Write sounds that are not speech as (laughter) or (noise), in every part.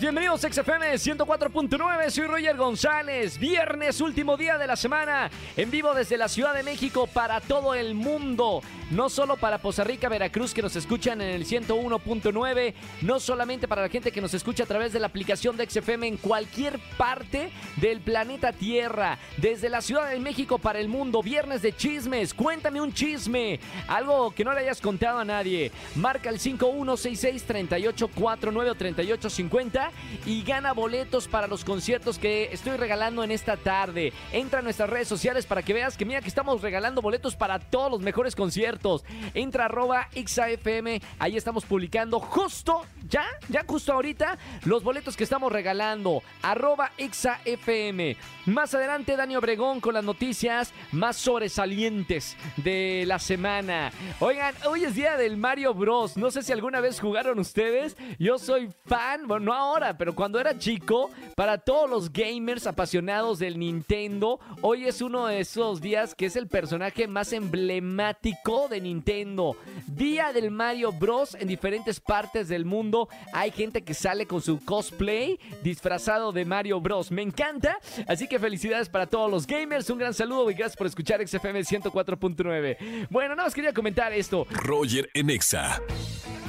bienvenidos a XFM 104.9, soy Roger González. Viernes, último día de la semana, en vivo desde la Ciudad de México para todo el mundo. No solo para Poza Rica, Veracruz, que nos escuchan en el 101.9, no solamente para la gente que nos escucha a través de la aplicación de XFM en cualquier parte del planeta Tierra. Desde la Ciudad de México para el mundo, viernes de chismes, cuéntame un chisme, algo que no le hayas contado a nadie. Marca el 5166 3849 3850 y gana boletos para los conciertos que estoy regalando en esta tarde. Entra a nuestras redes sociales para que veas que mira que estamos regalando boletos para todos los mejores conciertos. Entra arroba XAFM, ahí estamos publicando justo ya, ya justo ahorita, los boletos que estamos regalando. Arroba XAFM. Más adelante, Dani Obregón con las noticias más sobresalientes de la semana. Oigan, hoy es día del Mario Bros. No sé si alguna vez jugaron ustedes. Yo soy fan, bueno, no ahora, pero cuando era chico, para todos los gamers apasionados del Nintendo, hoy es uno de esos días que es el personaje más emblemático de Nintendo. Día del Mario Bros. en diferentes partes del mundo. Hay gente que sale con su cosplay disfrazado de Mario Bros. Me encanta, así que felicidades para todos los gamers. Un gran saludo y gracias por escuchar XFM 104.9. Bueno, nada más quería comentar esto. Roger en Exa.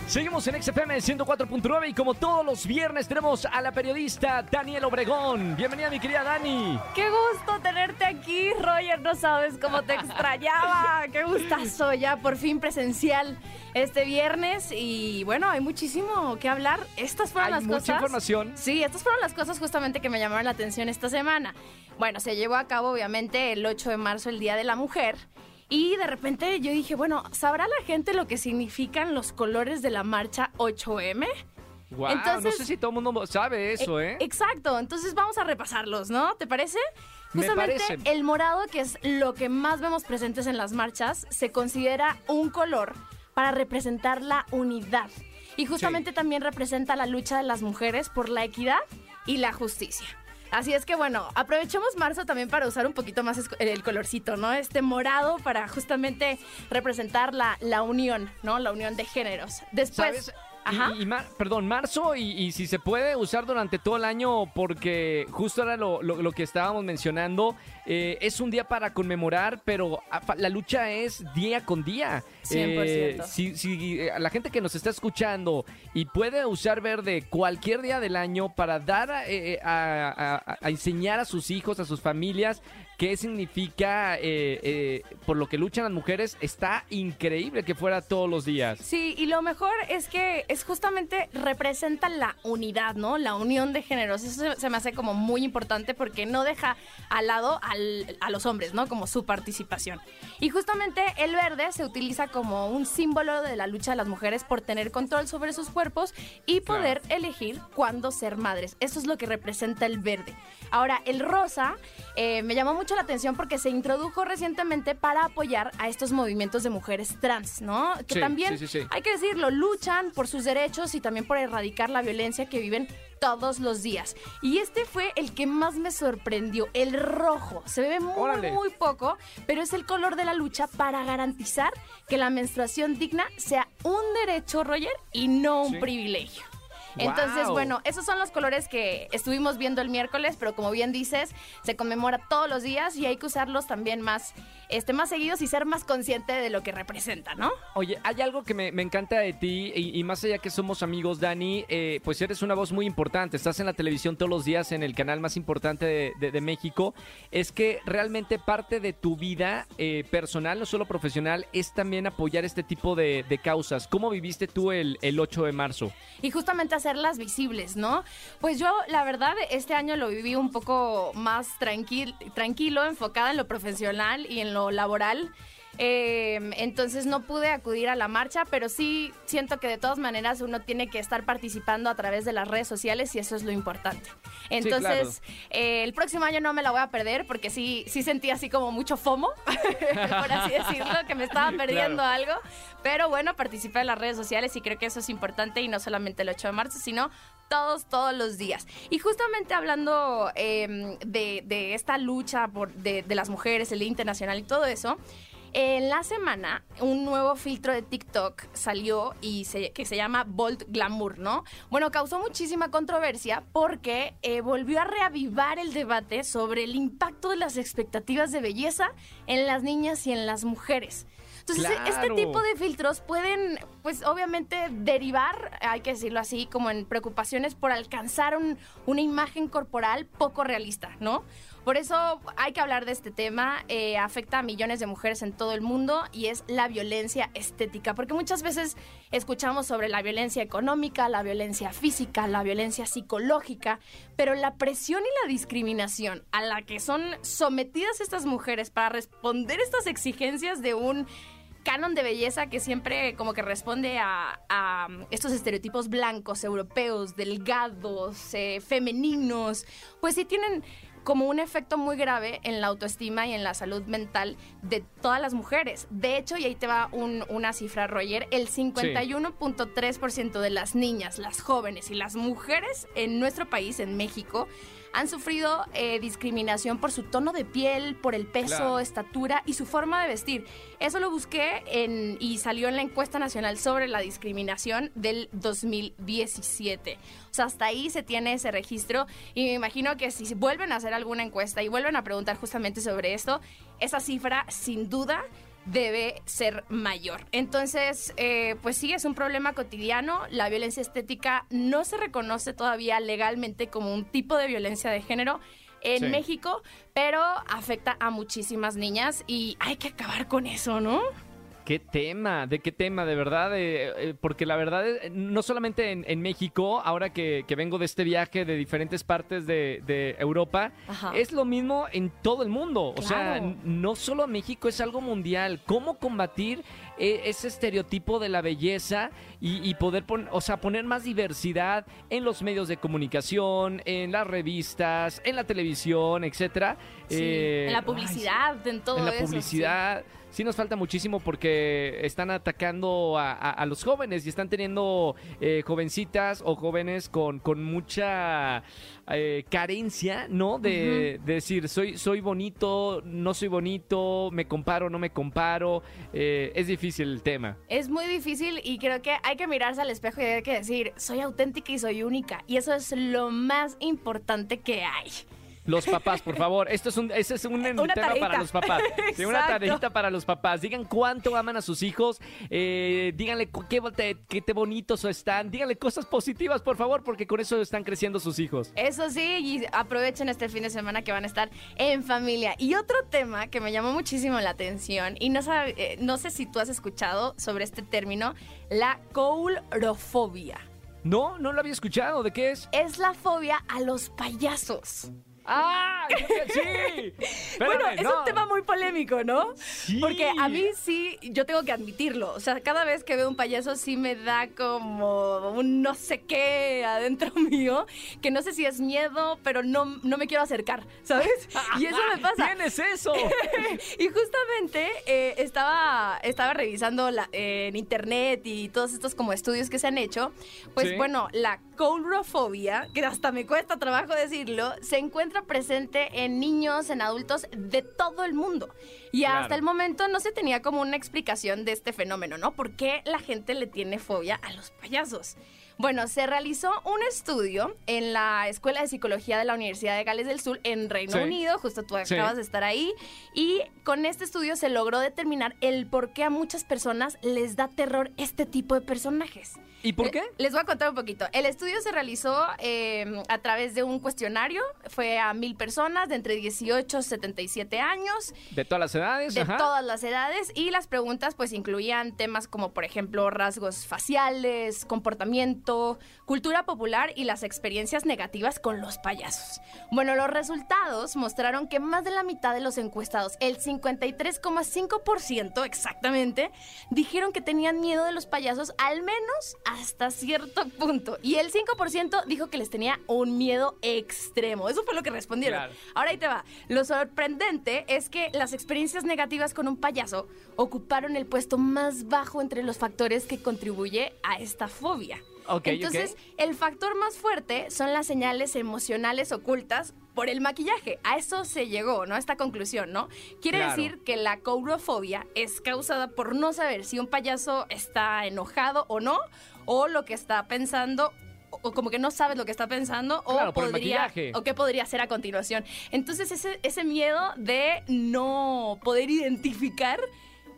Seguimos en XFM 104.9 y como todos los viernes tenemos a la periodista Daniel Obregón. Bienvenida mi querida Dani. Qué gusto tenerte aquí, Roger. No sabes cómo te extrañaba. (laughs) Qué gustazo ya por fin presencial este viernes y bueno, hay muchísimo que hablar. Estas fueron Hay las mucha cosas. información. Sí, estas fueron las cosas justamente que me llamaron la atención esta semana. Bueno, se llevó a cabo obviamente el 8 de marzo, el Día de la Mujer. Y de repente yo dije, bueno, ¿sabrá la gente lo que significan los colores de la marcha 8M? Wow, no Entonces- sé si todo el mundo sabe eso, ¿eh? Exacto, entonces vamos a repasarlos, ¿no? ¿Te parece? Me Justamente parece. el morado, que es lo que más vemos presentes en las marchas, se considera un color para representar la unidad. Y justamente también representa la lucha de las mujeres por la equidad y la justicia. Así es que bueno, aprovechemos marzo también para usar un poquito más el colorcito, ¿no? Este morado para justamente representar la, la unión, ¿no? La unión de géneros. Después... Ajá. Y, y mar- perdón, marzo y, y si se puede usar durante todo el año porque justo era lo, lo- lo que estábamos mencionando, eh, es un día para conmemorar, pero a- fa- la lucha es día con día. 100%. si, si eh, la gente que nos está escuchando y puede usar verde cualquier día del año para dar a, eh, a- a- a enseñar a sus hijos, a sus familias, qué significa eh, eh, por lo que luchan las mujeres, está increíble que fuera todos los días. Sí, y lo mejor es que es justamente representa la unidad, ¿no? La unión de géneros. Eso se, se me hace como muy importante porque no deja al lado al- a los hombres, ¿no? Como su participación. Y justamente el verde se utiliza como un símbolo de la lucha de las mujeres por tener control sobre sus cuerpos y poder elegir cuándo ser madres. Eso es lo que representa el verde. Ahora, el rosa eh, me llamó mucho la atención porque se introdujo recientemente para apoyar a estos movimientos de mujeres trans, ¿no? Que Sí, también sí, sí. hay que decirlo, luchan por sus derechos y también por erradicar la violencia que viven todos los días. Y este fue el que más me sorprendió, el rojo. Se ve muy, Órale. muy poco, pero es el color de la lucha para garantizar que la menstruación digna sea un derecho, Roger, y no un Sí. privilegio. Entonces, bueno, esos son los colores que estuvimos viendo el miércoles, pero como bien dices, se conmemora todos los días y hay que usarlos también más, este, más seguidos y ser más consciente de lo que representa, ¿no? Oye, hay algo que me, me encanta de ti y, y más allá que somos amigos, Dani, eh, pues eres una voz muy importante. Estás en la televisión todos los días en el canal más importante de, de- de México. Es que realmente parte de tu vida eh, personal, no solo profesional, es también apoyar este tipo de, de causas. ¿Cómo viviste tú el, el 8 de marzo? y justamente hacerlas visibles, ¿no? Pues yo, la verdad, este año lo viví un poco más tranquil, tranquilo, enfocada en lo profesional y en lo laboral. Eh, entonces no pude acudir a la marcha, pero sí siento que de todas maneras uno tiene que estar participando a través de las redes sociales y eso es lo importante. Entonces, eh, el próximo año no me la voy a perder porque sí, sí sentí así como mucho FOMO, (laughs) por así decirlo, que me estaba perdiendo algo. Pero bueno, participé en las redes sociales y creo que eso es importante y no solamente el 8 de marzo, sino todos, todos los días. Y justamente hablando em, de, esta lucha por, de, de las mujeres, el Día Internacional y todo eso, en la semana, un nuevo filtro de TikTok salió y se- que se llama Bold Glamour, ¿no? Bueno, causó muchísima controversia porque eh, volvió a reavivar el debate sobre el impacto de las expectativas de belleza en las niñas y en las mujeres. Entonces, Claro. este tipo de filtros pueden, pues obviamente, derivar, hay que decirlo así, como en preocupaciones por alcanzar un- una imagen corporal poco realista, ¿no? Por eso hay que hablar de este tema, eh, afecta a millones de mujeres en todo el mundo y es la violencia estética, porque muchas veces escuchamos sobre la violencia económica, la violencia física, la violencia psicológica, pero la presión y la discriminación a la que son sometidas estas mujeres para responder estas exigencias de un canon de belleza que siempre como que responde a, a estos estereotipos blancos, europeos, delgados, eh, femeninos, pues sí tienen como un efecto muy grave en la autoestima y en la salud mental de todas las mujeres. De hecho, y ahí te va un- una cifra, Roger, el 51.3% de las niñas, las jóvenes y las mujeres en nuestro país, en México, han sufrido eh, discriminación por su tono de piel, por el peso, Claro. estatura y su forma de vestir. Eso lo busqué en, y salió en la encuesta nacional sobre la discriminación del 2017. O sea, hasta ahí se tiene ese registro y me imagino que si vuelven a hacer alguna encuesta y vuelven a preguntar justamente sobre esto, esa cifra sin duda debe ser mayor. Entonces, eh, pues sí, es un problema cotidiano. La violencia estética no se reconoce todavía legalmente como un tipo de violencia de género en Sí. México, pero afecta a muchísimas niñas y hay que acabar con eso, ¿no? ¿Qué tema? ¿De qué tema? De verdad, eh, eh, porque la verdad, eh, no solamente en, en México, ahora que, que vengo de este viaje de diferentes partes de, de Europa, Ajá. es lo mismo en todo el mundo. O sea, no solo México, es algo mundial. ¿Cómo combatir eh, ese estereotipo de la belleza y, y poder pon- o sea, poner más diversidad en los medios de comunicación, en las revistas, en la televisión, etcétera? Sí, Eh, en la ay, publicidad, en todo en la eso. publicidad. Sí. nos falta muchísimo porque están atacando a, a- a los jóvenes y están teniendo eh, jovencitas o jóvenes con, con mucha eh, carencia, ¿no? De, de decir, soy, soy bonito, no soy bonito, me comparo, no me comparo. Eh, es difícil el tema. Es muy difícil y creo que hay que mirarse al espejo y hay que decir, soy auténtica y soy única. Y eso es lo más importante que hay. Los papás, por favor. Esto es un, ese es un Una tema para los papás. (laughs) Sí, una tareita para los papás. Digan cuánto aman a sus hijos. eh, díganle qué, te- qué te bonitos están. Díganle cosas positivas, por favor, porque con eso están creciendo sus hijos. Eso sí, y aprovechen este fin de semana que van a estar en familia. Y otro tema que me llamó muchísimo la atención, y no, sabe- eh, no sé si tú has escuchado sobre este término, la coulrofobia. No, no lo había escuchado. ¿De qué es? Es la fobia a los payasos. ¡Ah! sí! (laughs) bueno, es no. un tema muy polémico, ¿no? Sí. Porque a mí sí, yo tengo que admitirlo. O sea, cada vez que veo un payaso sí me da como un no sé qué adentro (laughs) mío, que no sé si es miedo, pero no, no me quiero acercar, ¿sabes? (laughs) Y eso me pasa. ¿Tienes eso? y justamente eh, estaba, estaba revisando la- eh, en internet y todos estos como estudios que se han hecho. Pues Sí. bueno, la coulrofobia, que hasta me cuesta trabajo decirlo, se encuentra presente en niños, en adultos de todo el mundo. Y Claro. hasta el momento no se tenía como una explicación de este fenómeno, ¿no? ¿Por qué la gente le tiene fobia a los payasos? Bueno, se realizó un estudio en la Escuela de Psicología de la Universidad de Gales del Sur en Reino Sí. Unido, justo tú Sí. acabas de estar ahí, y con este estudio se logró determinar el por qué a muchas personas les da terror este tipo de personajes. ¿Y por Le- qué? Les voy a contar un poquito. El estudio se realizó eh, a través de un cuestionario, fue a mil personas de entre 18 y 77 años, De todas las edades, de ajá. todas las edades y las preguntas pues incluían temas como por ejemplo rasgos faciales, comportamiento, cultura popular y las experiencias negativas con los payasos. Bueno, los resultados mostraron que más de la mitad de los encuestados, el 53,5% exactamente, dijeron que tenían miedo de los payasos al menos hasta cierto punto y el 5% dijo que les tenía un miedo extremo. Eso fue lo que respondieron. Claro. Ahora ahí te va. Lo sorprendente es que las experiencias negativas con un payaso ocuparon el puesto más bajo entre los factores que contribuye a esta fobia. Entonces, el factor más fuerte son las señales emocionales ocultas por el maquillaje. A eso se llegó, ¿no? A esta conclusión, ¿no? Quiere Claro. decir que la courofobia es causada por no saber si un payaso está enojado o no, o lo que está pensando o- como que no sabes lo que está pensando o Claro, podría o qué podría hacer a continuación. Entonces ese, ese miedo de no poder identificar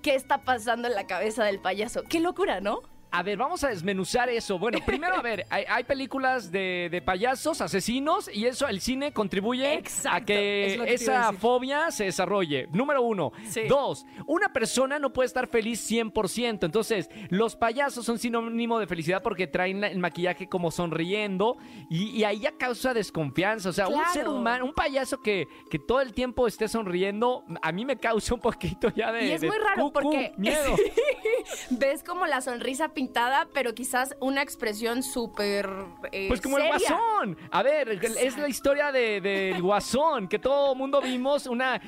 qué está pasando en la cabeza del payaso. Qué locura, ¿no? A ver, vamos a desmenuzar eso. Bueno, primero, a ver, hay, hay películas de, de payasos, asesinos, y eso, el cine contribuye Exacto, a que es a esa fobia se desarrolle. Número uno. Sí. Dos, una persona no puede estar feliz 100%. Entonces, los payasos son sinónimo de felicidad porque traen el maquillaje como sonriendo, y, y ahí ya causa desconfianza. O sea, un ser humano, un payaso que, que todo el tiempo esté sonriendo, a mí me causa un poquito ya de. Y es de muy raro porque Miedo. (laughs) ves como la sonrisa pintada, pero quizás una expresión súper eh, Pues como el guasón. A ver, es la historia de- del guasón, que todo mundo vimos. Una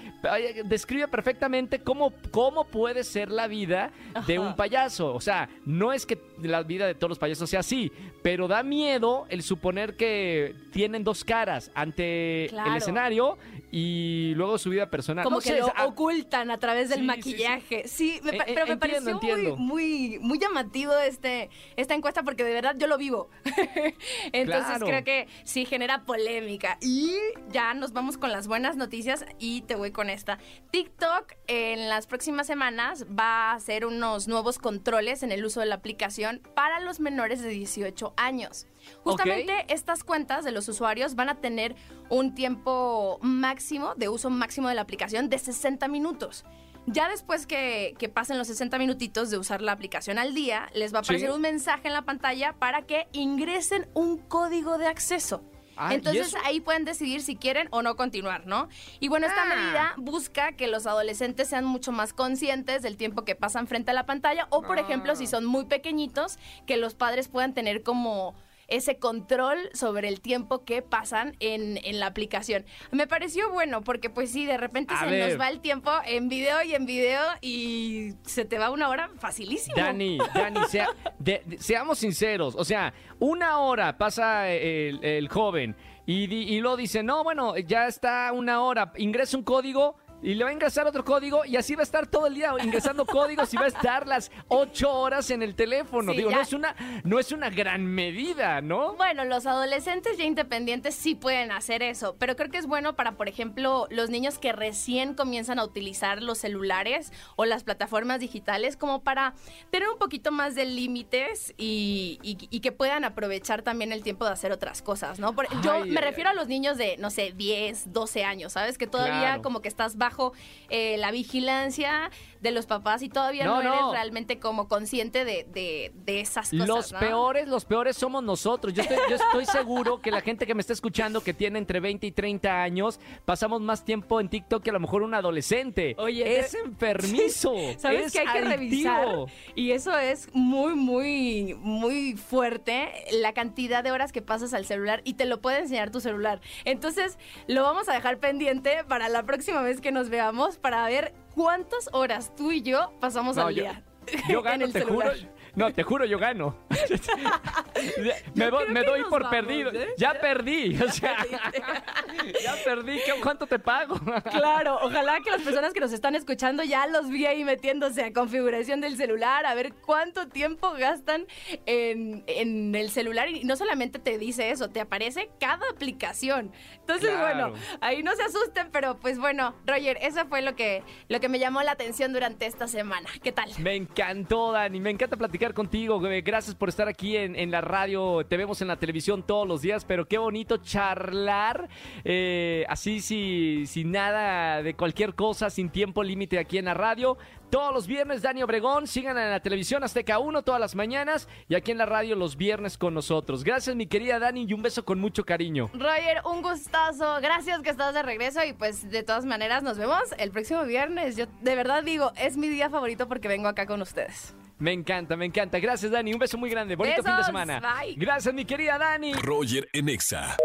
describe perfectamente cómo, cómo puede ser la vida de un payaso. O sea, no es que la vida de todos los payasos sea así, pero da miedo el suponer que tienen dos caras ante Claro. el escenario y luego su vida personal. Como No que sé, lo ah, ocultan a través del sí, sí, maquillaje. Sí, me Eh, eh, pero me entiendo, pareció entiendo. Muy, muy, muy llamativo este, esta encuesta porque de verdad yo lo vivo. (laughs) Entonces Claro. creo que sí genera polémica. Y ya nos vamos con las buenas noticias y te voy con esta. TikTok en las próximas semanas va a hacer unos nuevos controles en el uso de la aplicación para los menores de 18 años. Justamente estas cuentas de los usuarios van a tener un tiempo máximo de uso máximo de la aplicación de 60 minutos. Ya después que, que pasen los 60 minutitos de usar la aplicación al día, les va a Sí. aparecer un mensaje en la pantalla para que ingresen un código de acceso. Ah, ¿y Entonces ahí pueden decidir si quieren o no continuar, ¿no? Y bueno, esta Ah. medida busca que los adolescentes sean mucho más conscientes del tiempo que pasan frente a la pantalla o, por ejemplo, Ah. si son muy pequeñitos, que los padres puedan tener como ese control sobre el tiempo que pasan en, en la aplicación. Me pareció bueno porque pues sí, de repente A se ver. nos va el tiempo en video y en video y se te va una hora facilísimo. Dani, Dani, sea- de- de- seamos sinceros. O sea, una hora pasa el, el joven y, di- y luego dice, no, bueno, ya está una hora, ingresa un código. Y le va a ingresar otro código y así va a estar todo el día ingresando (laughs) códigos y va a estar las ocho horas en el teléfono. Sí, Digo, ya. no es una, no es una gran medida, ¿no? Bueno, los adolescentes ya independientes sí pueden hacer eso, pero creo que es bueno para, por ejemplo, los niños que recién comienzan a utilizar los celulares o las plataformas digitales como para tener un poquito más de límites y, y- y que puedan aprovechar también el tiempo de hacer otras cosas, ¿no? Por- yo Ay, me ay, refiero a los niños de, no sé, 10, 12 años, ¿sabes? Que todavía Claro. como que estás bajo eh, la vigilancia de los papás y todavía no, No, no. eres realmente como consciente de, de- de esas cosas, Los ¿no? peores, los peores somos nosotros. Yo estoy, yo estoy seguro que la gente que me está escuchando, que tiene entre 20 y 30 años, pasamos más tiempo en TikTok que a lo mejor un adolescente. Oye, es enfermizo. (laughs) ¿Sabes es que hay que revisar? adictivo. Y eso es muy, muy, muy fuerte, la cantidad de horas que pasas al celular y te lo puede enseñar tu celular. Entonces, lo vamos a dejar pendiente para la próxima vez que nos veamos para ver cuántas horas tú y yo pasamos No, al yo- día. Yo (laughs) en el te juro. No, te juro, yo gano. (laughs) me Yo me doy por vamos, perdido. ¿eh? Ya perdí. O sea, (laughs) ya perdí. ¿Qué- ¿Cuánto te pago? (laughs) Claro, ojalá que las personas que nos están escuchando ya los vi ahí metiéndose a configuración del celular, a ver cuánto tiempo gastan en, en el celular. Y no solamente te dice eso, te aparece cada aplicación. Entonces, Claro. bueno, ahí no se asusten, pero pues bueno, Roger, eso fue lo que, lo que me llamó la atención durante esta semana. ¿Qué tal? Me encantó, Dani. Me encanta platicar contigo. Gracias por estar aquí en, la radio. Te vemos en la televisión todos los días, pero qué bonito charlar eh, así, si- sin nada de cualquier cosa, sin tiempo límite aquí en la radio. Todos los viernes, Dani Obregón. Sigan en la televisión Azteca 1 todas las mañanas y aquí en la radio los viernes con nosotros. Gracias, mi querida Dani, y un beso con mucho cariño. Roger, un gustazo. Gracias que estás de regreso y pues de todas maneras nos vemos el próximo viernes. Yo de verdad digo, es mi día favorito porque vengo acá con ustedes. Me encanta, me encanta. Gracias, Dani. Un beso muy grande. Bonito fin de semana. Bye. Gracias, mi querida Dani. Roger en Exa.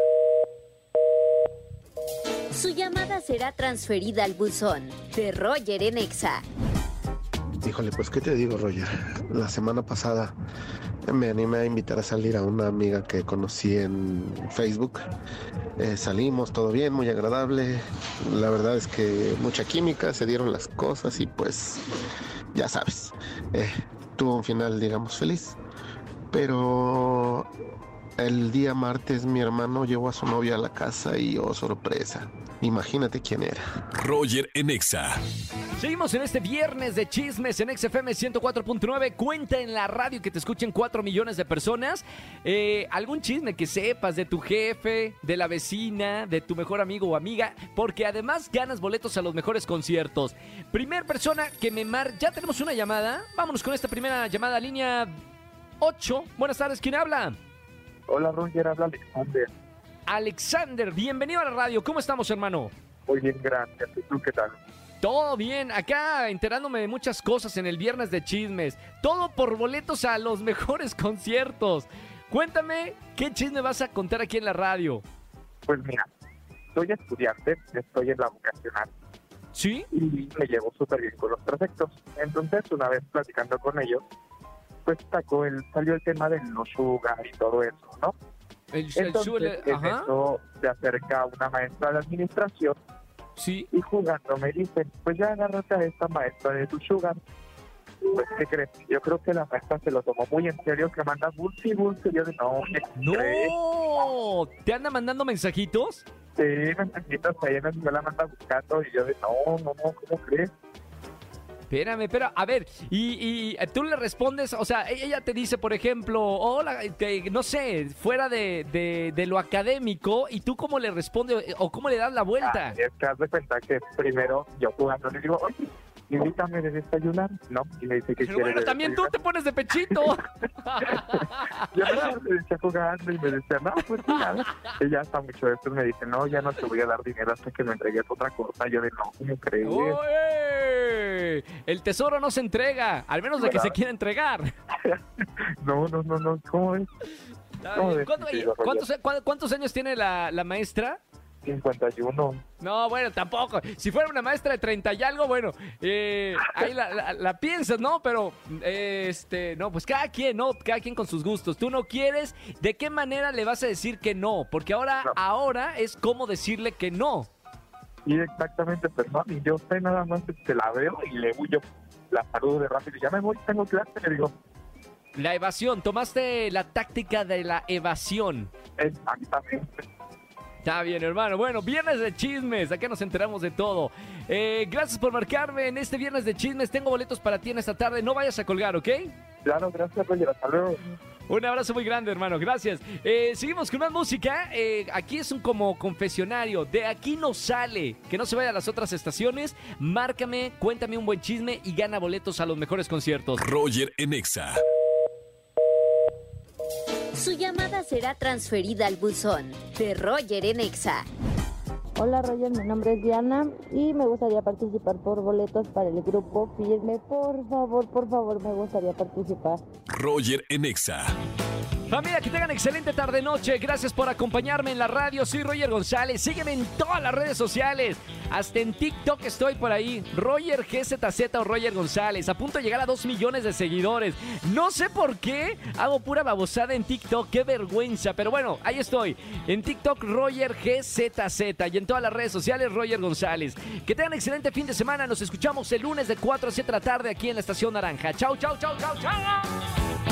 Su llamada será transferida al buzón de Roger en Exa. Híjole, pues qué te digo, Roger. La semana pasada me animé a invitar a salir a una amiga que conocí en Facebook. Eh, salimos, todo bien, muy agradable. La verdad es que mucha química, se dieron las cosas y pues ya sabes, eh, tuvo un final, digamos, feliz. Pero el día martes mi hermano llevó a su novia a la casa y oh sorpresa, imagínate quién era. Roger en Exa. Seguimos en este viernes de chismes en XFM 104.9. Cuenta en la radio que te escuchen 4 millones de personas. Eh, ¿Algún chisme que sepas de tu jefe, de la vecina, de tu mejor amigo o amiga? Porque además ganas boletos a los mejores conciertos. Primer persona que me mar... Ya tenemos una llamada. Vámonos con esta primera llamada, línea 8. Buenas tardes, ¿quién habla? Hola Roger, habla Alexander. Alexander, bienvenido a la radio. ¿Cómo estamos, hermano? Muy bien, gracias. ¿Y tú qué tal? Todo bien, acá enterándome de muchas cosas en el viernes de chismes. Todo por boletos a los mejores (laughs) conciertos. Cuéntame, ¿qué chisme vas a contar aquí en la radio? Pues mira, soy estudiante, estoy en la vocacional ¿Sí? y me llevo súper bien con los prefectos. Entonces, una vez platicando con ellos, pues sacó el, salió el tema del no sugar y todo eso, ¿no? El, el Entonces, suele- en eso se acerca una maestra de administración Sí. y jugando me dice, pues ya agárrate a esta maestra de tu sugar. Pues, ¿qué crees? Yo creo que la maestra se lo tomó muy en serio, que manda bulsi, bulsi. Yo de no. ¡No! ¿Te anda mandando mensajitos? Sí, mensajitos ahí en la manda buscando y yo de no, no, no, ¿cómo crees? Espérame, pero a ver, y, y tú le respondes, o sea, e- ella te dice, por ejemplo, hola, te- no sé, fuera de, de- lo académico, y tú cómo le respondes o cómo le das la vuelta. Ah, que haz de cuenta que primero yo jugando le digo, oye, invítame de desayunar, ¿no? Y me dice que Pero bueno, también tú te pones de pechito. (laughs) Yo no, me decía jugando y me decía, no, pues nada. Y ya hasta mucho después me dice, no, ya no te voy a dar dinero hasta que me entregues otra cosa. Yo de no, ¿cómo crees? ¡Oye! El tesoro no se entrega, al menos de que se quiera entregar. (laughs) No, no, no, no, ¿cómo es? Está ¿Cómo bien. ves, ¿Cuánto- mi oye, querido Roger? ¿cuántos, cuántos años tiene la, la maestra? 51. No, bueno, tampoco. Si fuera una maestra de 30 y algo, bueno, eh, ahí la, la- la piensas, ¿no? Pero, eh, este, no, pues cada quien, ¿no? Cada quien con sus gustos. Tú no quieres, ¿de qué manera le vas a decir que no? Porque ahora, No. ahora es cómo decirle que no. Y exactamente, perdón, y yo sé nada más que la veo y le huyo la saludo de rápido. Ya me voy, tengo clase, le digo, La evasión, tomaste la táctica de la evasión. exactamente. Está bien, hermano. Bueno, viernes de chismes. Acá nos enteramos de todo. Eh, gracias por marcarme en este viernes de chismes. Tengo boletos para ti en esta tarde. No vayas a colgar, ¿ok? Claro, gracias, Roger, hasta luego. Un abrazo muy grande, hermano. Gracias. Eh, seguimos con más música. Eh, aquí es un como confesionario. De aquí no sale. Que no se vaya a las otras estaciones. Márcame, cuéntame un buen chisme y gana boletos a los mejores conciertos. Roger en Exa. Su llamada será transferida al buzón de Roger en Exa. Hola Roger, mi nombre es Diana y me gustaría participar por boletos para el grupo Firme. Por favor, por favor, me gustaría participar. Roger en Exa. Familia, que tengan excelente tarde-noche. Gracias por acompañarme en la radio. Soy Roger González. Sígueme en todas las redes sociales. Hasta en TikTok estoy por ahí. Roger GZZ o Roger González. A punto de llegar a 2 millones de seguidores. No sé por qué hago pura babosada en TikTok. Qué vergüenza. Pero bueno, ahí estoy. En TikTok, Roger GZZ. Y en todas las redes sociales, Roger González. Que tengan excelente fin de semana. Nos escuchamos el lunes de 4 a 7 de la tarde aquí en la Estación Naranja. Chau, chau, chau, chau, chau.